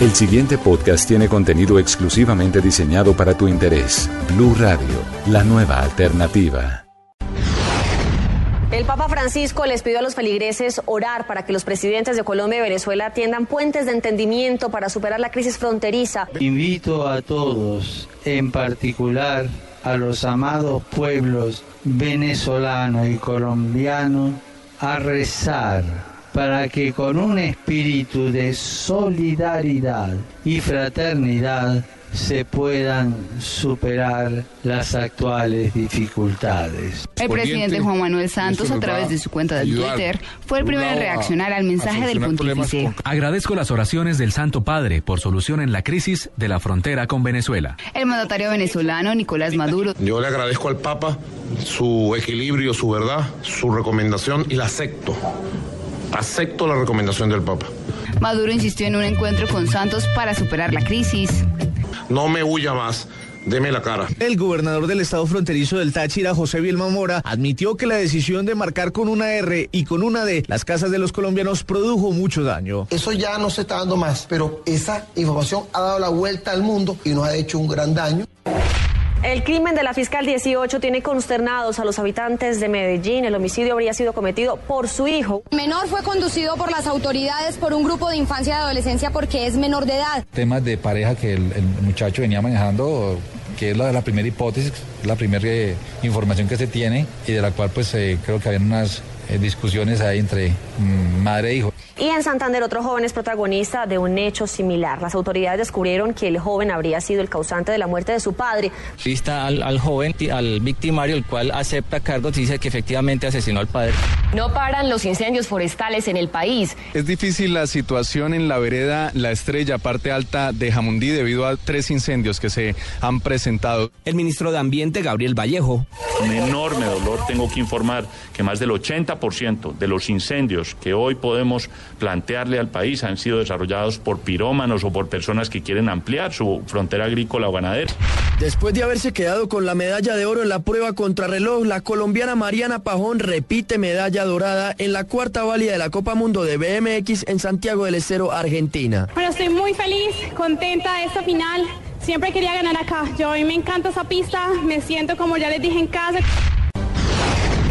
El siguiente podcast tiene contenido exclusivamente diseñado para tu interés. Blue Radio, la nueva alternativa. El Papa Francisco les pidió a los feligreses orar para que los presidentes de Colombia y Venezuela tiendan puentes de entendimiento para superar la crisis fronteriza. Invito a todos, en particular a los amados pueblos venezolano y colombiano, a rezar para que con un espíritu de solidaridad y fraternidad se puedan superar las actuales dificultades. El presidente Juan Manuel Santos, a través de su cuenta de Twitter, fue el primero en reaccionar al mensaje del pontífice. Agradezco las oraciones del Santo Padre por solución en la crisis de la frontera con Venezuela. El mandatario venezolano Nicolás Maduro. Yo le agradezco al Papa su equilibrio, su verdad, su recomendación y la acepto. Acepto la recomendación del Papa. Maduro insistió en un encuentro con Santos para superar la crisis. No me huya más. Deme la cara. El gobernador del estado fronterizo del Táchira, José Vilma Mora, admitió que la decisión de marcar con una R y con una D las casas de los colombianos produjo mucho daño. Eso ya no se está dando más, pero esa información ha dado la vuelta al mundo y nos ha hecho un gran daño. El crimen de la fiscal 18 tiene consternados a los habitantes de Medellín. El homicidio habría sido cometido por su hijo. El menor fue conducido por las autoridades por un grupo de infancia y adolescencia porque es menor de edad. Temas de pareja que el, el muchacho venía manejando que es la, la primera hipótesis, la primera eh, información que se tiene y de la cual pues eh, creo que habían unas eh, discusiones ahí entre mm, madre e hijo. Y en Santander otro joven es protagonista de un hecho similar. Las autoridades descubrieron que el joven habría sido el causante de la muerte de su padre. Vista al, al joven, al victimario, el cual acepta cargos y dice que efectivamente asesinó al padre. No paran los incendios forestales en el país. Es difícil la situación en la vereda La Estrella, parte alta de Jamundí, debido a tres incendios que se han presentado. El ministro de Ambiente, Gabriel Vallejo. Un enorme dolor, tengo que informar que más del 80% de los incendios que hoy podemos plantearle al país han sido desarrollados por pirómanos o por personas que quieren ampliar su frontera agrícola o ganadera. Después de haberse quedado con la medalla de oro en la prueba contrarreloj, la colombiana Mariana Pajón repite medalla dorada en la cuarta válida de la Copa Mundo de BMX en Santiago del Estero, Argentina. Bueno, estoy muy feliz, contenta de esta final. Siempre quería ganar acá. Yo mí me encanta esa pista, me siento como ya les dije en casa.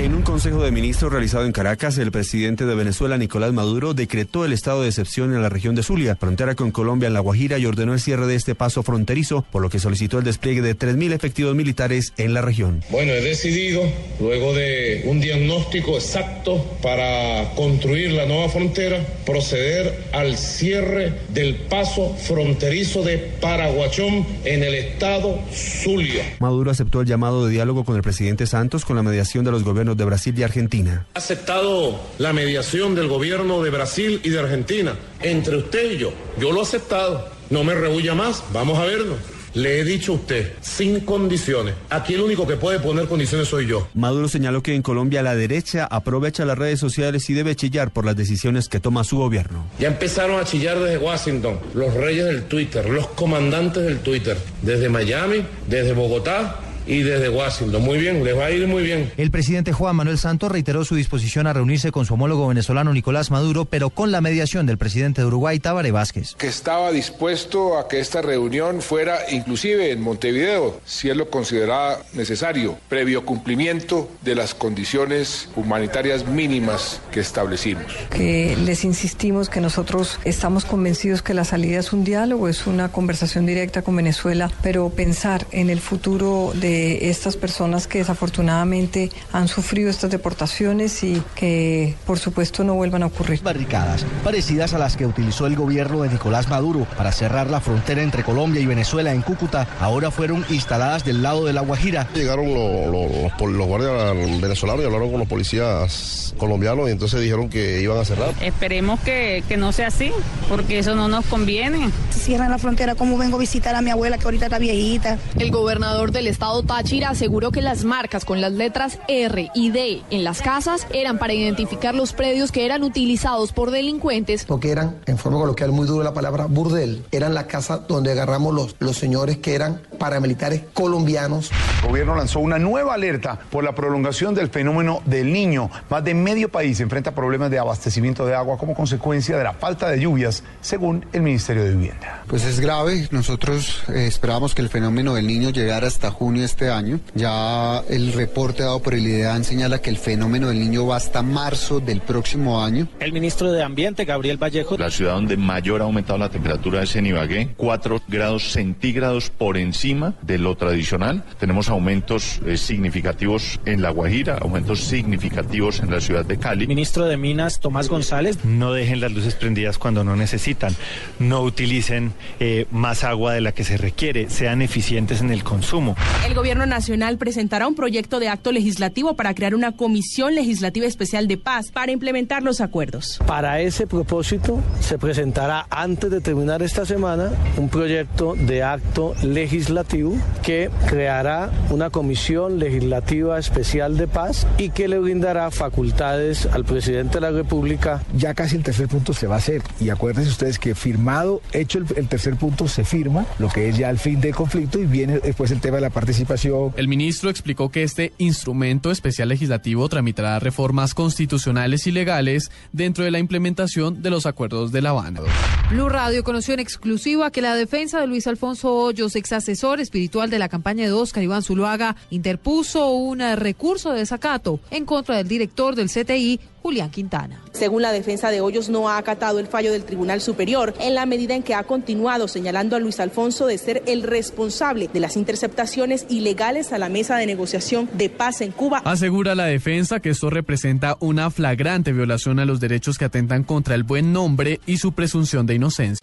En un consejo de ministros realizado en Caracas, el presidente de Venezuela, Nicolás Maduro, decretó el estado de excepción en la región de Zulia, frontera con Colombia en La Guajira, y ordenó el cierre de este paso fronterizo, por lo que solicitó el despliegue de 3.000 efectivos militares en la región. Bueno, he decidido, luego de un diagnóstico exacto para construir la nueva frontera, proceder al cierre del paso fronterizo de Paraguachón en el estado Zulia. Maduro aceptó el llamado de diálogo con el presidente Santos con la mediación de los gobiernos de Brasil y Argentina. Ha aceptado la mediación del gobierno de Brasil y de Argentina entre usted y yo. Yo lo he aceptado. No me rehuya más. Vamos a verlo. Le he dicho a usted, sin condiciones. Aquí el único que puede poner condiciones soy yo. Maduro señaló que en Colombia la derecha aprovecha las redes sociales y debe chillar por las decisiones que toma su gobierno. Ya empezaron a chillar desde Washington, los reyes del Twitter, los comandantes del Twitter, desde Miami, desde Bogotá y desde Washington. Muy bien, les va a ir muy bien. El presidente Juan Manuel Santos reiteró su disposición a reunirse con su homólogo venezolano Nicolás Maduro, pero con la mediación del presidente de Uruguay, Tabaré Vázquez. Que estaba dispuesto a que esta reunión fuera inclusive en Montevideo, si él lo consideraba necesario, previo cumplimiento de las condiciones humanitarias mínimas que establecimos. Que les insistimos que nosotros estamos convencidos que la salida es un diálogo, es una conversación directa con Venezuela, pero pensar en el futuro de de estas personas que desafortunadamente han sufrido estas deportaciones y que por supuesto no vuelvan a ocurrir. Barricadas parecidas a las que utilizó el gobierno de Nicolás Maduro para cerrar la frontera entre Colombia y Venezuela en Cúcuta ahora fueron instaladas del lado de la Guajira. Llegaron los guardias venezolanos y hablaron con los policías colombianos y entonces dijeron que iban a cerrar. Esperemos que, que no sea así, porque eso no nos conviene. Cierran la frontera, ¿cómo vengo a visitar a mi abuela que ahorita está viejita? El gobernador del estado Táchira aseguró que las marcas con las letras R y D en las casas eran para identificar los predios que eran utilizados por delincuentes. Porque eran, en forma coloquial muy duro la palabra burdel, eran las casas donde agarramos los, los señores que eran paramilitares colombianos. El gobierno lanzó una nueva alerta por la prolongación del fenómeno del niño. Más de medio país enfrenta problemas de abastecimiento de agua como consecuencia de la falta de lluvias, según el Ministerio de Vivienda. Pues es grave. Nosotros eh, esperábamos que el fenómeno del niño llegara hasta junio de este año. Ya el reporte dado por el IDEAN señala que el fenómeno del niño va hasta marzo del próximo año. El ministro de Ambiente, Gabriel Vallejo. La ciudad donde mayor ha aumentado la temperatura es en Ibagué, 4 grados centígrados por encima de lo tradicional. Tenemos aumentos eh, significativos en La Guajira, aumentos significativos en la ciudad de Cali. Ministro de Minas, Tomás González. No dejen las luces prendidas cuando no necesitan. No utilicen eh, más agua de la que se requiere. Sean eficientes en el consumo. El gobierno nacional presentará un proyecto de acto legislativo para crear una comisión legislativa especial de paz para implementar los acuerdos. Para ese propósito se presentará antes de terminar esta semana un proyecto de acto legislativo que creará una comisión legislativa especial de paz y que le brindará facultades al presidente de la República. Ya casi el tercer punto se va a hacer y acuérdense ustedes que firmado, hecho el, el tercer punto, se firma lo que es ya el fin del conflicto y viene después el tema de la participación. El ministro explicó que este instrumento especial legislativo tramitará reformas constitucionales y legales dentro de la implementación de los acuerdos de La Habana. Blue Radio conoció en exclusiva que la defensa de Luis Alfonso Hoyos, ex asesor espiritual de la campaña de Oscar Iván Zuluaga, interpuso un recurso de desacato en contra del director del CTI, Julián Quintana. Según la defensa de Hoyos, no ha acatado el fallo del Tribunal Superior en la medida en que ha continuado señalando a Luis Alfonso de ser el responsable de las interceptaciones ilegales a la mesa de negociación de paz en Cuba. Asegura la defensa que esto representa una flagrante violación a los derechos que atentan contra el buen nombre y su presunción de inocencia.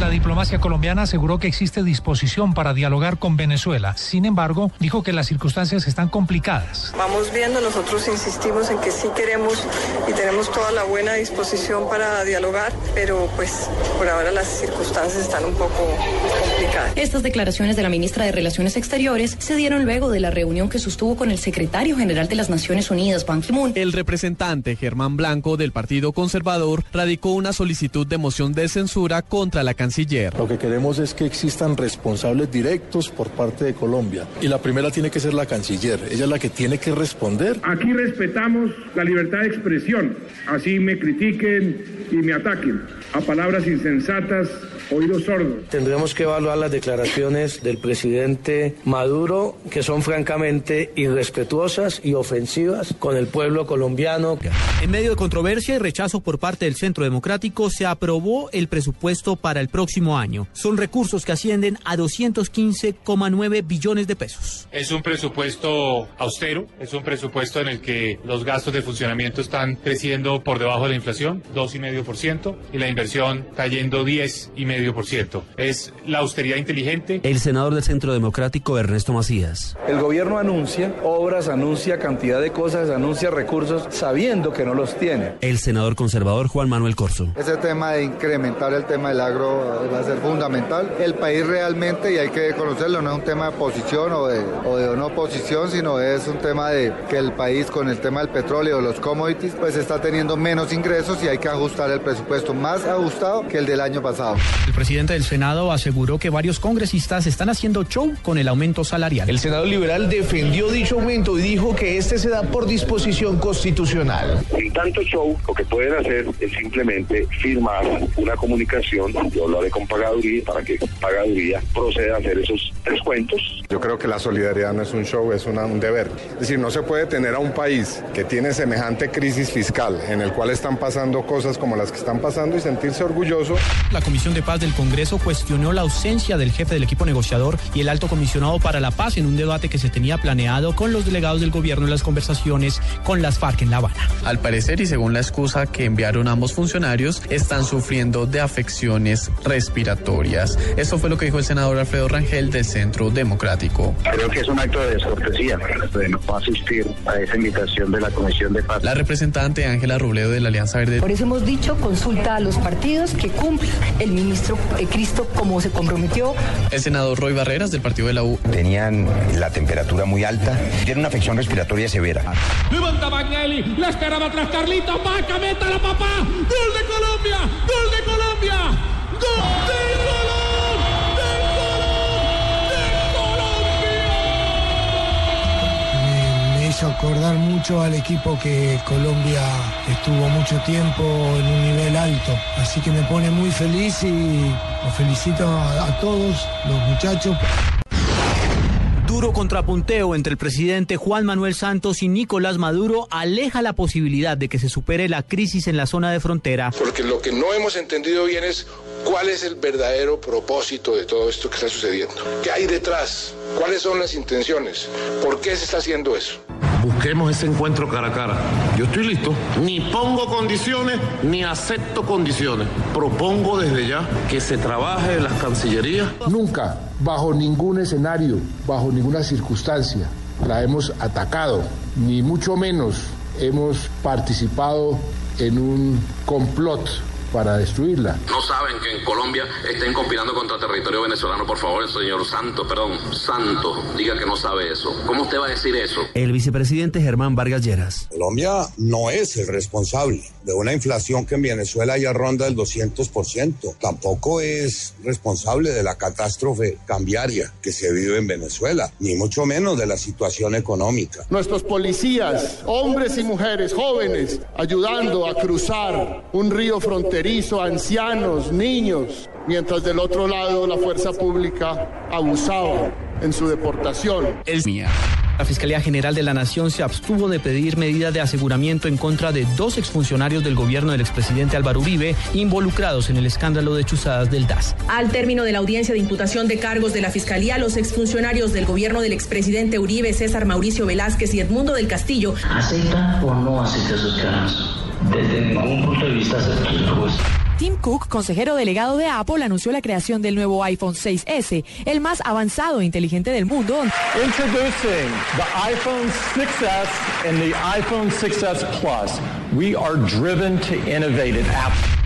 La diplomacia colombiana aseguró que existe disposición para dialogar con Venezuela. Sin embargo, dijo que las circunstancias están complicadas. Vamos viendo, nosotros insistimos en que sí queremos y tenemos toda la buena disposición para dialogar, pero pues por ahora las circunstancias están un poco complicadas. Estas declaraciones de la ministra de Relaciones Exteriores se dieron luego de la reunión que sostuvo con el secretario general de las Naciones Unidas, Ban Ki-moon. El representante Germán Blanco del Partido Conservador radicó una solicitud de moción de censura contra la canciller. Lo que queremos es que existan responsables directos por parte de Colombia. Y la primera tiene que ser la canciller. Ella es la que tiene que responder. Aquí respetamos la libertad de expresión. Así me critiquen y me ataquen. A palabras insensatas, oídos sordos. Tendremos que evaluar las declaraciones del presidente Maduro, que son francamente irrespetuosas y ofensivas con el pueblo colombiano. En medio de controversia y rechazo por parte del Centro Democrático, se aprobó el presupuesto para el próximo año. Son recursos que ascienden a 215,9 billones de pesos. Es un presupuesto austero, es un presupuesto en el que los gastos de funcionamiento están creciendo por debajo de la inflación, 2,5%, y la inversión cayendo 10,5%. Es la austeridad inteligente. El senador del Centro Democrático, Ernesto Macías. El gobierno anuncia obras, anuncia cantidad de cosas, anuncia recursos, sabiendo que no los tiene. El senador conservador Juan Manuel Corso. Ese tema de incrementar el tema del agro va a ser fundamental. El país realmente, y hay que conocerlo, no es un tema de posición o de, o de no posición, sino es un tema de que el país con el tema del petróleo, los commodities, pues está teniendo menos ingresos y hay que ajustar el presupuesto más ajustado que el del año pasado. El presidente del Senado aseguró que varios congresistas están haciendo show con el aumento salarial. El senador liberal defendió dicho aumento y dijo que este se da por disposición constitucional. Sin tanto show, lo que pueden hacer es simplemente firmar una comunicación, yo lo haré con pagaduría para que pagaduría proceda a hacer esos descuentos. Yo creo que la solidaridad no es un show, es una, un deber. Es decir, no se puede tener a un país que tiene semejante crisis fiscal en el cual están pasando cosas como las que están pasando y sentirse orgulloso. La Comisión de Paz del Congreso cuestionó la ausencia del jefe del equipo negociador y el alto comisionado para la paz en un debate que se tenía planeado con los delegados del gobierno en las conversaciones con las FARC en La Habana. Al parecer y según la excusa que enviaron ambos funcionarios, están sufriendo de afecciones respiratorias. Eso fue lo que dijo el senador Alfredo Rangel del Centro Democrático. Creo que es un acto de descortesía de no asistir a esa invitación de la Comisión de Paz. La representante Ángela Robledo de la Alianza Verde. Por eso hemos dicho consulta a los partidos que cumplan el ministro Cristo como se comprometió. El senador Roy Barreras del partido de la U. Tenían la temperatura muy alta, tienen una afección respiratoria severa. Levanta Magnelli, la esperaba tras Carlitos, Vaca, meta la papá, gol de Colombia, gol hizo acordar mucho al equipo que Colombia estuvo mucho tiempo en un nivel alto, así que me pone muy feliz y los felicito a, a todos los muchachos. Duro contrapunteo entre el presidente Juan Manuel Santos y Nicolás Maduro aleja la posibilidad de que se supere la crisis en la zona de frontera. Porque lo que no hemos entendido bien es cuál es el verdadero propósito de todo esto que está sucediendo. ¿Qué hay detrás? ¿Cuáles son las intenciones? ¿Por qué se está haciendo eso? Busquemos ese encuentro cara a cara. Yo estoy listo. Ni pongo condiciones, ni acepto condiciones. Propongo desde ya que se trabaje en las cancillerías. Nunca, bajo ningún escenario, bajo ninguna circunstancia, la hemos atacado, ni mucho menos hemos participado en un complot para destruirla. No saben que en Colombia estén conspirando contra territorio venezolano. Por favor, el señor Santo, perdón, Santo, diga que no sabe eso. ¿Cómo usted va a decir eso? El vicepresidente Germán Vargas Lleras. Colombia no es el responsable de una inflación que en Venezuela ya ronda el 200%. Tampoco es responsable de la catástrofe cambiaria que se vive en Venezuela, ni mucho menos de la situación económica. Nuestros policías, hombres y mujeres jóvenes, ayudando a cruzar un río fronterizo ancianos, niños, mientras del otro lado la fuerza pública abusaba en su deportación. Es mía. La Fiscalía General de la Nación se abstuvo de pedir medidas de aseguramiento en contra de dos exfuncionarios del gobierno del expresidente Álvaro Uribe involucrados en el escándalo de chuzadas del DAS. Al término de la audiencia de imputación de cargos de la Fiscalía, los exfuncionarios del gobierno del expresidente Uribe, César Mauricio Velázquez y Edmundo del Castillo, ¿acepta o no acepta esos cargos? Desde ningún punto de vista acepto Tim Cook, consejero delegado de Apple, anunció la creación del nuevo iPhone 6S, el más avanzado e inteligente del mundo. Introducing the iPhone 6S and the iPhone 6S Plus. We are driven to innovate at Apple.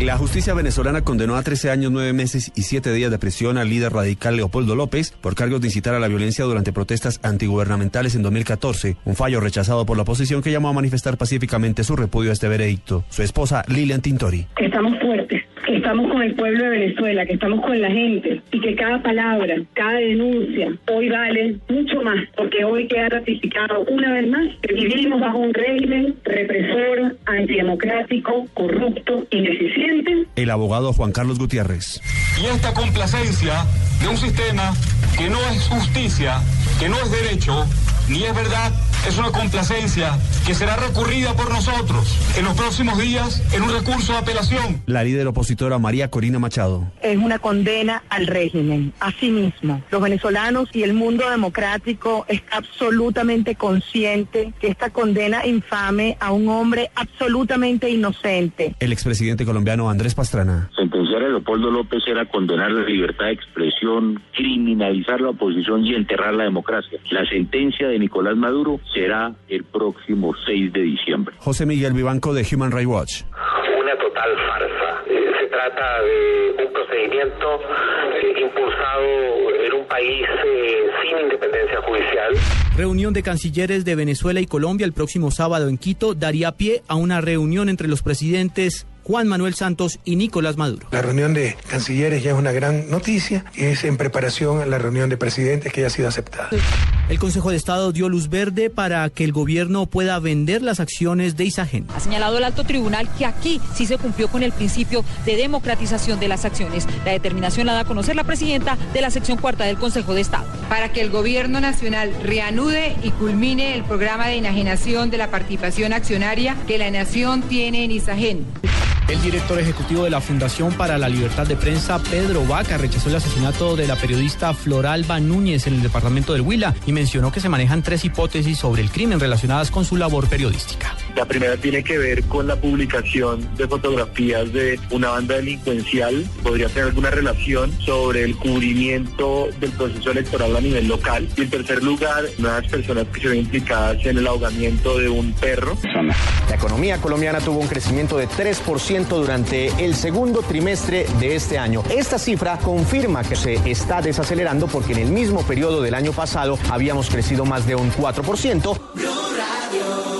La justicia venezolana condenó a 13 años, 9 meses y 7 días de prisión al líder radical Leopoldo López por cargos de incitar a la violencia durante protestas antigubernamentales en 2014, un fallo rechazado por la oposición que llamó a manifestar pacíficamente su repudio a este veredicto. Su esposa, Lilian Tintori. Estamos fuertes, que estamos con el pueblo de Venezuela, que estamos con la gente y que cada palabra, cada denuncia hoy vale mucho más, porque hoy queda ratificado una vez más que vivimos bajo un régimen represor, antidemocrático, corrupto, ineficiente el abogado Juan Carlos Gutiérrez. Y esta complacencia de un sistema que no es justicia, que no es derecho, ni es verdad, es una complacencia que será recurrida por nosotros en los próximos días en un recurso de apelación. La líder opositora María Corina Machado. Es una condena al régimen, a sí mismo. Los venezolanos y el mundo democrático está absolutamente consciente que esta condena infame a un hombre absolutamente inocente. El expresidente colombiano Andrés Pastrana. Sentenciar a Leopoldo López era condenar la libertad de expresión, criminalizar la oposición y enterrar la democracia. La sentencia de Nicolás Maduro será el próximo 6 de diciembre. José Miguel Vivanco de Human Rights Watch. Una total farsa. Eh, se trata de un procedimiento eh, impulsado en un país eh, sin independencia judicial. Reunión de cancilleres de Venezuela y Colombia el próximo sábado en Quito daría pie a una reunión entre los presidentes Juan Manuel Santos y Nicolás Maduro. La reunión de cancilleres ya es una gran noticia y es en preparación a la reunión de presidentes que ya ha sido aceptada. El Consejo de Estado dio luz verde para que el gobierno pueda vender las acciones de Isagen. Ha señalado el alto tribunal que aquí sí se cumplió con el principio de democratización de las acciones. La determinación la da a conocer la presidenta de la sección cuarta del Consejo de Estado. Para que el gobierno nacional reanude y culmine el programa de enajenación de la participación accionaria que la nación tiene en Isagen. El director ejecutivo de la Fundación para la Libertad de Prensa, Pedro Vaca, rechazó el asesinato de la periodista Floralba Núñez en el departamento del Huila y mencionó que se manejan tres hipótesis sobre el crimen relacionadas con su labor periodística. La primera tiene que ver con la publicación de fotografías de una banda delincuencial. Podría tener alguna relación sobre el cubrimiento del proceso electoral a nivel local. Y en tercer lugar, unas personas que se ven implicadas en el ahogamiento de un perro. La economía colombiana tuvo un crecimiento de 3% durante el segundo trimestre de este año. Esta cifra confirma que se está desacelerando porque en el mismo periodo del año pasado habíamos crecido más de un 4%.